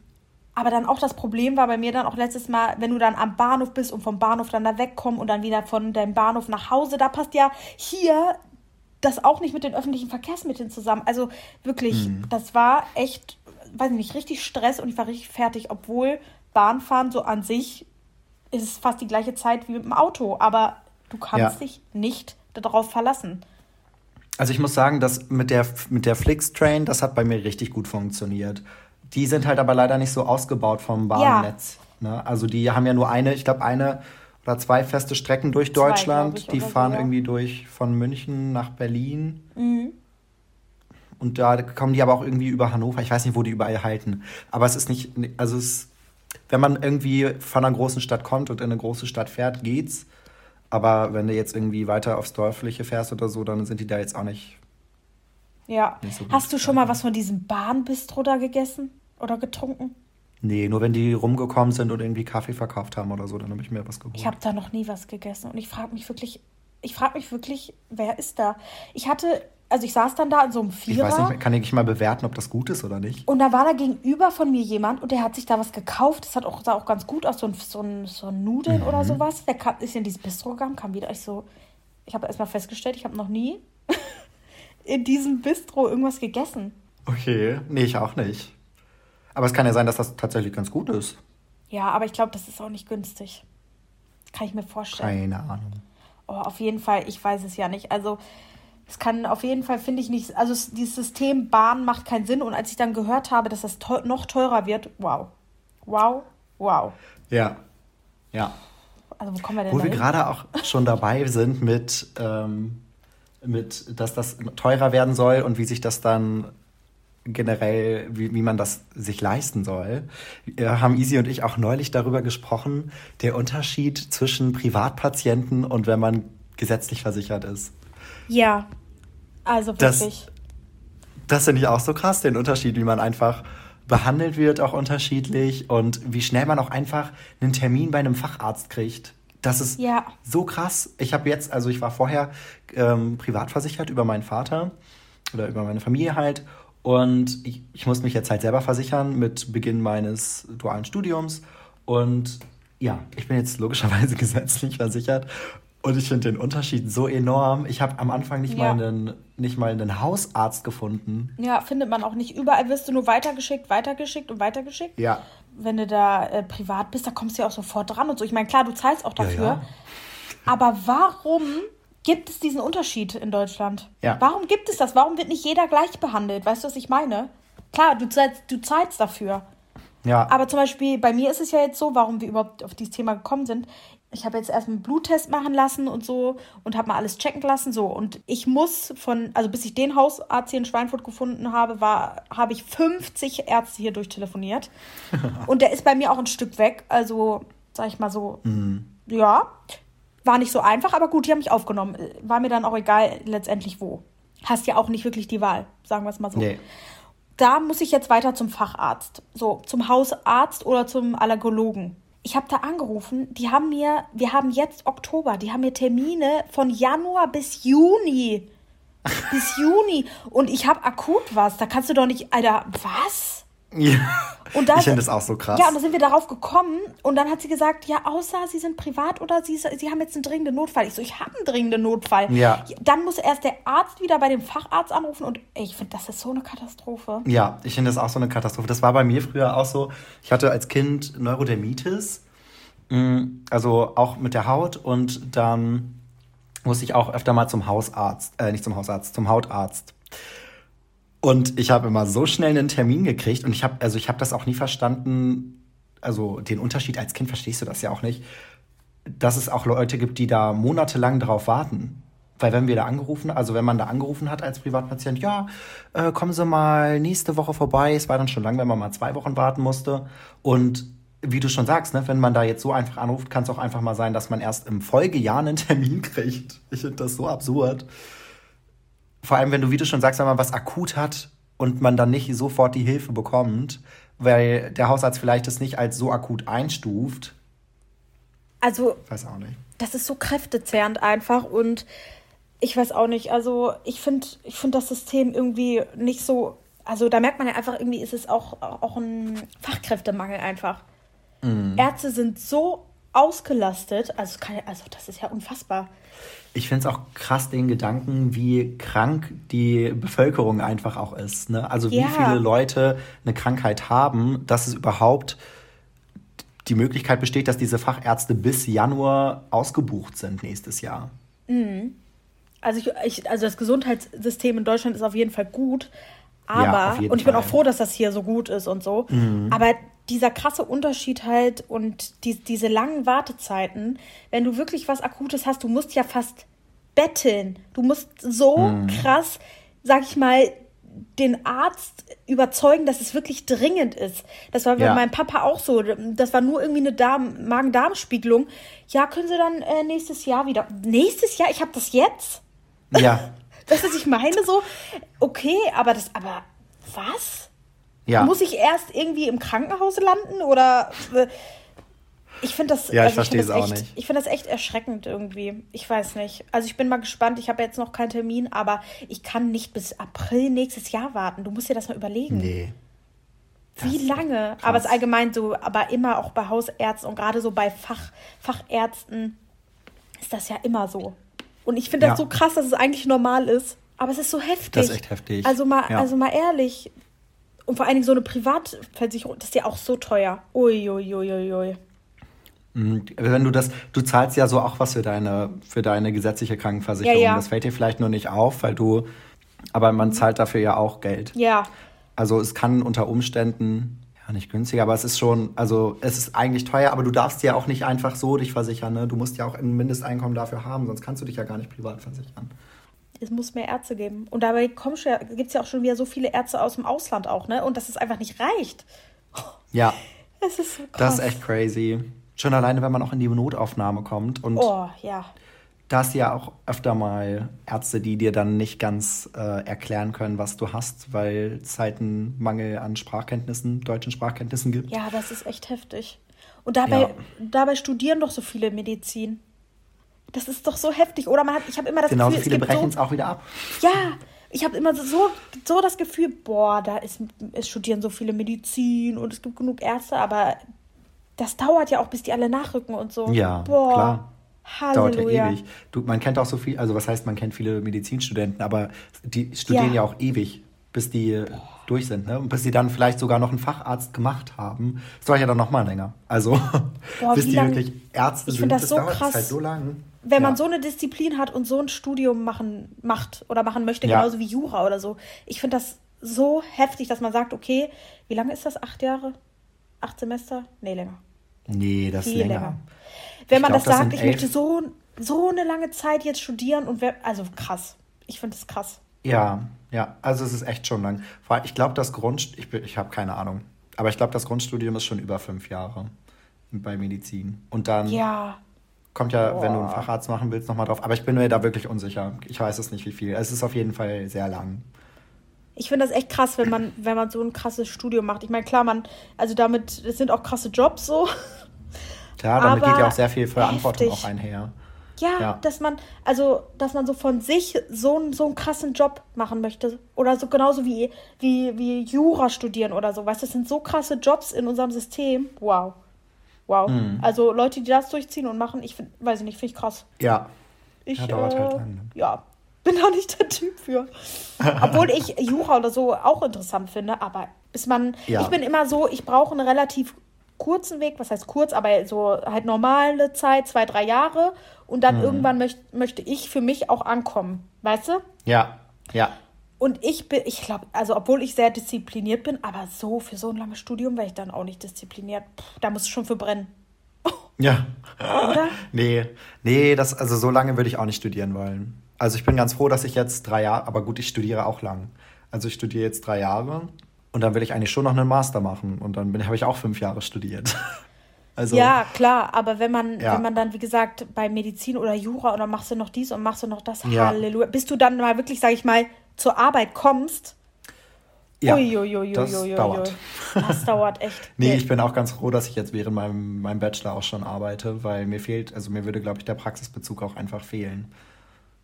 aber dann auch das Problem war bei mir dann auch letztes Mal, wenn du dann am Bahnhof bist und vom Bahnhof dann da wegkommen und dann wieder von deinem Bahnhof nach Hause, da passt ja hier das auch nicht mit den öffentlichen Verkehrsmitteln zusammen. Also wirklich, mhm. das war echt, weiß ich nicht, richtig Stress und ich war richtig fertig, obwohl Bahnfahren so an sich ist fast die gleiche Zeit wie mit dem Auto, aber du kannst ja. dich nicht darauf verlassen. Also ich muss sagen, dass mit der, mit der Flix-Train, das hat bei mir richtig gut funktioniert. Die sind halt aber leider nicht so ausgebaut vom Bahnnetz. Ja. Ne? Also die haben ja nur eine, ich glaube eine oder zwei feste Strecken durch zwei, Deutschland. Ich, die fahren so, ja. irgendwie durch von München nach Berlin. Mhm. Und da kommen die aber auch irgendwie über Hannover. Ich weiß nicht, wo die überall halten. Aber es ist nicht, also es, wenn man irgendwie von einer großen Stadt kommt und in eine große Stadt fährt, geht's. Aber wenn du jetzt irgendwie weiter aufs Dörfliche fährst oder so, dann sind die da jetzt auch nicht. Ja. Nicht so Hast du schon mal was von diesem Bahnbistro da gegessen? Oder getrunken? Nee, nur wenn die rumgekommen sind und irgendwie Kaffee verkauft haben oder so, dann habe ich mir was geholt. Ich habe da noch nie was gegessen und ich frage mich wirklich, ich frage mich wirklich, wer ist da? Ich hatte, also ich saß dann da in so einem Vierer. Ich weiß nicht, kann ich mal bewerten, ob das gut ist oder nicht. Und da war da gegenüber von mir jemand und der hat sich da was gekauft. Das hat auch, sah auch ganz gut aus, so ein, so ein, so ein Nudeln mhm. oder sowas. Der kam, ist in dieses Bistro gegangen, kam wieder. Ich so, ich habe erstmal festgestellt, ich habe noch nie in diesem Bistro irgendwas gegessen. Okay, nee, ich auch nicht. Aber es kann ja sein, dass das tatsächlich ganz gut ist. Ja, aber ich glaube, das ist auch nicht günstig. Kann ich mir vorstellen. Keine Ahnung. Oh, auf jeden Fall, ich weiß es ja nicht. Also, es kann auf jeden Fall, finde ich nicht, also dieses System Bahn macht keinen Sinn. Und als ich dann gehört habe, dass das teuer, noch teurer wird, wow. Wow, wow. Ja, ja. Also, wo kommen wir denn Wo dahin? wir gerade auch schon dabei sind mit, ähm, mit, dass das teurer werden soll und wie sich das dann generell, wie, wie man das sich leisten soll. Wir haben Easy und ich auch neulich darüber gesprochen, der Unterschied zwischen Privatpatienten und wenn man gesetzlich versichert ist. Ja, also wirklich. Das, das finde ich auch so krass, den Unterschied, wie man einfach behandelt wird, auch unterschiedlich und wie schnell man auch einfach einen Termin bei einem Facharzt kriegt. Das ist ja. so krass. Ich habe jetzt, also ich war vorher ähm, privat versichert über meinen Vater oder über meine Familie halt und ich, ich muss mich jetzt halt selber versichern mit Beginn meines dualen Studiums. Und ja, ich bin jetzt logischerweise gesetzlich versichert. Und ich finde den Unterschied so enorm. Ich habe am Anfang nicht, ja. mal einen, nicht mal einen Hausarzt gefunden. Ja, findet man auch nicht. Überall wirst du nur weitergeschickt, weitergeschickt und weitergeschickt. Ja. Wenn du da äh, privat bist, da kommst du ja auch sofort dran und so. Ich meine, klar, du zahlst auch dafür. Ja, ja. Aber warum gibt es diesen Unterschied in Deutschland? Ja. Warum gibt es das? Warum wird nicht jeder gleich behandelt? Weißt du, was ich meine? Klar, du zahlst, du zahlst dafür. Ja. Aber zum Beispiel bei mir ist es ja jetzt so, warum wir überhaupt auf dieses Thema gekommen sind. Ich habe jetzt erst einen Bluttest machen lassen und so und habe mal alles checken lassen so und ich muss von also bis ich den Hausarzt hier in Schweinfurt gefunden habe, war habe ich 50 Ärzte hier durchtelefoniert und der ist bei mir auch ein Stück weg, also sag ich mal so. Mhm. Ja, war nicht so einfach, aber gut, die haben mich aufgenommen. War mir dann auch egal, letztendlich wo. Hast ja auch nicht wirklich die Wahl, sagen wir es mal so. Nee. Da muss ich jetzt weiter zum Facharzt. So, zum Hausarzt oder zum Allergologen. Ich habe da angerufen, die haben mir, wir haben jetzt Oktober, die haben mir Termine von Januar bis Juni. bis Juni. Und ich habe akut was. Da kannst du doch nicht, Alter, was? Ja. Und das, ich finde das auch so krass. Ja, und da sind wir darauf gekommen und dann hat sie gesagt, ja, außer Sie sind privat oder Sie, sie haben jetzt einen dringenden Notfall. Ich so, ich habe einen dringenden Notfall. Ja. Dann muss erst der Arzt wieder bei dem Facharzt anrufen und ey, ich finde, das ist so eine Katastrophe. Ja, ich finde das auch so eine Katastrophe. Das war bei mir früher auch so. Ich hatte als Kind Neurodermitis, mm, also auch mit der Haut und dann musste ich auch öfter mal zum Hausarzt, äh, nicht zum Hausarzt, zum Hautarzt. Und ich habe immer so schnell einen Termin gekriegt und ich habe, also ich habe das auch nie verstanden, also den Unterschied als Kind verstehst du das ja auch nicht, dass es auch Leute gibt, die da monatelang drauf warten. Weil wenn wir da angerufen, also wenn man da angerufen hat als Privatpatient, ja, äh, kommen Sie mal nächste Woche vorbei. Es war dann schon lang, wenn man mal zwei Wochen warten musste. Und wie du schon sagst, ne, wenn man da jetzt so einfach anruft, kann es auch einfach mal sein, dass man erst im Folgejahr einen Termin kriegt. Ich finde das so absurd. Vor allem, wenn du, wie du schon sagst, wenn man was akut hat und man dann nicht sofort die Hilfe bekommt, weil der Hausarzt vielleicht das nicht als so akut einstuft. Also, weiß auch nicht. Das ist so kräftezehrend einfach und ich weiß auch nicht. Also, ich finde ich find das System irgendwie nicht so. Also, da merkt man ja einfach, irgendwie ist es auch, auch ein Fachkräftemangel einfach. Mhm. Ärzte sind so ausgelastet. Also, kann, also, das ist ja unfassbar ich finde es auch krass, den Gedanken, wie krank die Bevölkerung einfach auch ist. Ne? Also wie ja. viele Leute eine Krankheit haben, dass es überhaupt die Möglichkeit besteht, dass diese Fachärzte bis Januar ausgebucht sind nächstes Jahr. Mhm. Also, ich, ich, also das Gesundheitssystem in Deutschland ist auf jeden Fall gut. Aber, ja, und ich bin auch froh, dass das hier so gut ist und so. Mhm. Aber dieser krasse Unterschied halt und die, diese langen Wartezeiten, wenn du wirklich was Akutes hast, du musst ja fast betteln. Du musst so mhm. krass, sag ich mal, den Arzt überzeugen, dass es wirklich dringend ist. Das war bei ja. meinem Papa auch so. Das war nur irgendwie eine Darm Magen-Darm-Spiegelung. Ja, können Sie dann äh, nächstes Jahr wieder. Nächstes Jahr? Ich habe das jetzt? Ja. das, was ich meine, so, okay, aber das, aber was? Ja. Muss ich erst irgendwie im Krankenhaus landen oder äh, ich finde das, ja, ich also verstehe es auch nicht. Ich finde das echt erschreckend irgendwie. Ich weiß nicht. Also ich bin mal gespannt. Ich habe jetzt noch keinen Termin, aber ich kann nicht bis April nächstes Jahr warten. Du musst dir das mal überlegen. Nee. Wie lange? Aber es ist allgemein so, aber immer auch bei Hausärzten und gerade so bei Fach, Fachärzten ist das ja immer so. Und ich finde das ja. so krass, dass es eigentlich normal ist. Aber es ist so heftig. Das ist echt heftig. Also mal, ja. also mal ehrlich. Und vor allen Dingen so eine Privatversicherung, das ist ja auch so teuer. Uiuiuiui. Ui, ui, ui. Mhm. Wenn du das, du zahlst ja so auch was für deine, für deine gesetzliche Krankenversicherung. Ja, ja. Das fällt dir vielleicht nur nicht auf, weil du, aber man zahlt dafür ja auch Geld. Ja. Also es kann unter Umständen, ja nicht günstiger, aber es ist schon, also es ist eigentlich teuer, aber du darfst ja auch nicht einfach so dich versichern. Ne? Du musst ja auch ein Mindesteinkommen dafür haben, sonst kannst du dich ja gar nicht privat versichern. Es muss mehr Ärzte geben. Und dabei gibt es ja auch schon wieder so viele Ärzte aus dem Ausland auch, ne? Und dass es einfach nicht reicht. Ja. Es ist so krass. Das ist echt crazy. Schon alleine, wenn man auch in die Notaufnahme kommt. Und oh, ja. Da hast du ja auch öfter mal Ärzte, die dir dann nicht ganz äh, erklären können, was du hast, weil es halt einen Mangel an Sprachkenntnissen, deutschen Sprachkenntnissen gibt. Ja, das ist echt heftig. Und dabei, ja. dabei studieren doch so viele Medizin. Das ist doch so heftig. Oder man hat, ich habe immer das genau, Gefühl, viele brechen es so, auch wieder ab. Ja, ich habe immer so, so das Gefühl, boah, da ist, es studieren so viele Medizin und es gibt genug Ärzte, aber das dauert ja auch, bis die alle nachrücken und so. Ja, Boah. klar. Halleluja. Dauert ja ewig. Du, man kennt auch so viel, also was heißt, man kennt viele Medizinstudenten, aber die studieren ja, ja auch ewig, bis die Boah. Durch sind, ne? Und bis sie dann vielleicht sogar noch einen Facharzt gemacht haben. Das dauert ja dann noch mal länger. Also Boah, bis die lang, wirklich Ärzte ich sind, das, das so dauert krass. halt so lang. Wenn ja. man so eine Disziplin hat und so ein Studium machen macht oder machen möchte, ja. genauso wie Jura oder so. Ich finde das so heftig, dass man sagt, okay, wie lange ist das? Acht Jahre? Acht Semester? Nee, länger. Nee, das ist länger. länger. Wenn ich man glaub, das sagt, das ich möchte so, so eine lange Zeit jetzt studieren und wer, also krass. Ich finde das krass. Ja, ja, also es ist echt schon lang. Ich glaube, das Grund, ich, ich habe keine Ahnung, aber ich glaube, das Grundstudium ist schon über fünf Jahre bei Medizin. Und dann ja. kommt ja, Boah. wenn du einen Facharzt machen willst, nochmal drauf. Aber ich bin mir da wirklich unsicher. Ich weiß es nicht, wie viel. Es ist auf jeden Fall sehr lang ich finde das echt krass, wenn man, wenn man so ein krasses Studium macht. Ich meine, klar, man, also damit, das sind auch krasse Jobs so. Ja, damit geht ja auch sehr viel Verantwortung heftig. auch einher. Ja, ja, dass man, also, dass man so von sich so, so einen krassen Job machen möchte. Oder so genauso wie, wie, wie Jura studieren oder so. Weißt du, das sind so krasse Jobs in unserem System. Wow. Wow. Mhm. Also Leute, die das durchziehen und machen, ich finde, weiß ich nicht, finde ich krass. Ja. Ich, ja, dauert halt äh, halt lang. Ne? Ja, bin da nicht der Typ für. Obwohl ich Jura oder so auch interessant finde, aber bis man. Ja. Ich bin immer so, ich brauche einen relativ kurzen Weg, was heißt kurz, aber so halt normale Zeit, zwei, drei Jahre. Und dann mhm. irgendwann möcht, möchte ich für mich auch ankommen. Weißt du? Ja, ja. Und ich bin, ich glaube, also obwohl ich sehr diszipliniert bin, aber so für so ein langes Studium wäre ich dann auch nicht diszipliniert. Puh, da muss es schon für brennen. Ja. Oder? nee, nee, das, also so lange würde ich auch nicht studieren wollen. Also ich bin ganz froh, dass ich jetzt drei Jahre, aber gut, ich studiere auch lang. Also ich studiere jetzt drei Jahre und dann will ich eigentlich schon noch einen Master machen und dann habe ich auch fünf Jahre studiert. Also, ja, klar, aber wenn man, ja. wenn man dann, wie gesagt, bei Medizin oder Jura oder machst du noch dies und machst du noch das, ja. Halleluja, bis du dann mal wirklich, sag ich mal, zur Arbeit kommst, ja, Uiuiui, das dauert. Das dauert echt. nee, ich bin auch ganz froh, dass ich jetzt während meinem, meinem Bachelor auch schon arbeite, weil mir fehlt, also mir würde, glaube ich, der Praxisbezug auch einfach fehlen.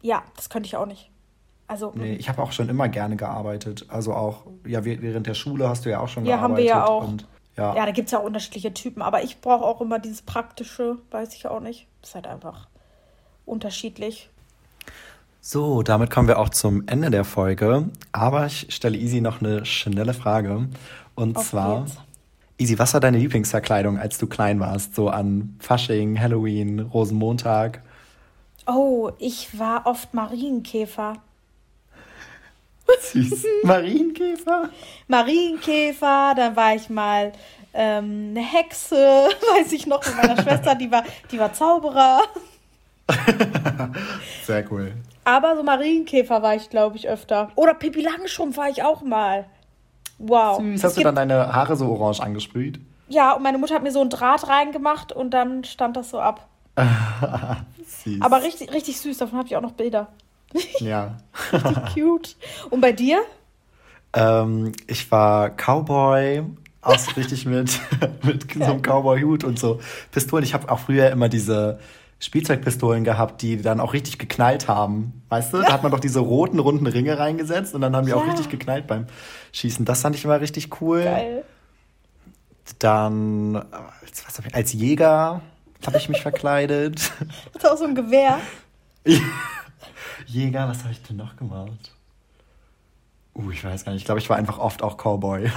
Ja, das könnte ich auch nicht. Also, nee, ich habe auch schon immer gerne gearbeitet. Also auch, ja, während der Schule hast du ja auch schon ja, gearbeitet. Ja, haben wir ja auch. Und, ja. ja, da gibt es ja auch unterschiedliche Typen. Aber ich brauche auch immer dieses Praktische, weiß ich auch nicht. Ist halt einfach unterschiedlich. So, damit kommen wir auch zum Ende der Folge. Aber ich stelle Easy noch eine schnelle Frage. Und Auf zwar, geht's. Easy, was war deine Lieblingsverkleidung, als du klein warst? So an Fasching, Halloween, Rosenmontag? Oh, ich war oft Marienkäfer. Süß. Marienkäfer? Marienkäfer, dann war ich mal ähm, eine Hexe, weiß ich noch, mit meiner Schwester, die war, die war Zauberer. Sehr cool. Aber so Marienkäfer war ich, glaube ich, öfter. Oder Pippi Langstrumpf war ich auch mal. Wow. Süß. Hast du dann deine Haare so orange angesprüht? Ja, und meine Mutter hat mir so ein Draht reingemacht und dann stand das so ab. süß. Aber richtig, richtig süß, davon habe ich auch noch Bilder. Ja. richtig cute. Und bei dir? Ähm, ich war Cowboy, auch so richtig mit, mit so einem Cowboy-Hut und so Pistolen. Ich habe auch früher immer diese Spielzeugpistolen gehabt, die dann auch richtig geknallt haben. Weißt du? Da hat man doch diese roten, runden Ringe reingesetzt und dann haben die ja. auch richtig geknallt beim Schießen. Das fand ich immer richtig cool. Geil. Dann was ich, als Jäger habe ich mich verkleidet. Hast du auch so ein Gewehr? Jäger, was habe ich denn noch gemacht? Uh, ich weiß gar nicht. Ich glaube, ich war einfach oft auch Cowboy.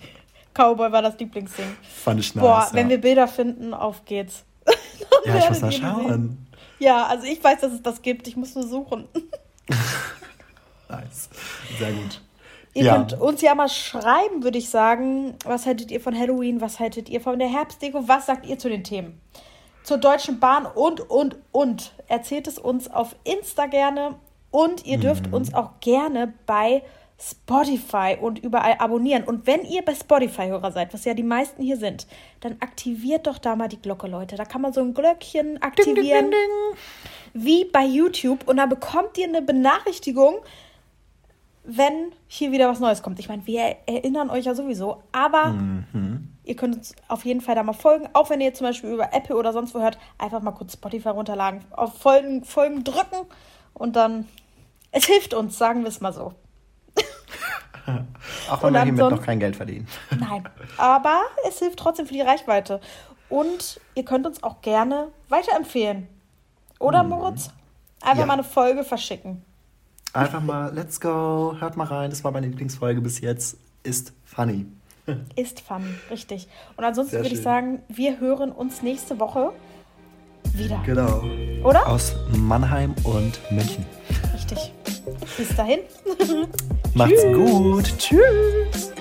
Cowboy war das Lieblingsding. Fand ich nice. Boah, ja. wenn wir Bilder finden, auf geht's. ja, ich muss mal schauen. Ja, also ich weiß, dass es das gibt. Ich muss nur suchen. nice. Sehr gut. Ihr ja. könnt uns ja mal schreiben, würde ich sagen. Was haltet ihr von Halloween? Was haltet ihr von der Herbstdeko? Was sagt ihr zu den Themen? Zur Deutschen Bahn und, und, und. Erzählt es uns auf Insta gerne. Und ihr dürft mhm. uns auch gerne bei Spotify und überall abonnieren. Und wenn ihr bei Spotify-Hörer seid, was ja die meisten hier sind, dann aktiviert doch da mal die Glocke, Leute. Da kann man so ein Glöckchen aktivieren. Ding, ding, ding, wie bei YouTube. Und dann bekommt ihr eine Benachrichtigung, wenn hier wieder was Neues kommt. Ich meine, wir erinnern euch ja sowieso, aber mhm. Ihr könnt uns auf jeden Fall da mal folgen. Auch wenn ihr zum Beispiel über Apple oder sonst wo hört, einfach mal kurz Spotify runterladen, auf Folgen, Folgen drücken und dann. Es hilft uns, sagen wir es mal so. Auch wenn wir hiermit noch kein Geld verdienen. Nein, aber es hilft trotzdem für die Reichweite. Und ihr könnt uns auch gerne weiterempfehlen. Oder, mhm. Moritz? Einfach ja. mal eine Folge verschicken. Einfach mal, let's go, hört mal rein. Das war meine Lieblingsfolge bis jetzt. Ist funny. Ist funny, richtig. Und ansonsten würde ich sagen, wir hören uns nächste Woche wieder. Genau. Oder? Aus Mannheim und München. Richtig. Bis dahin. Macht's gut. Tschüss.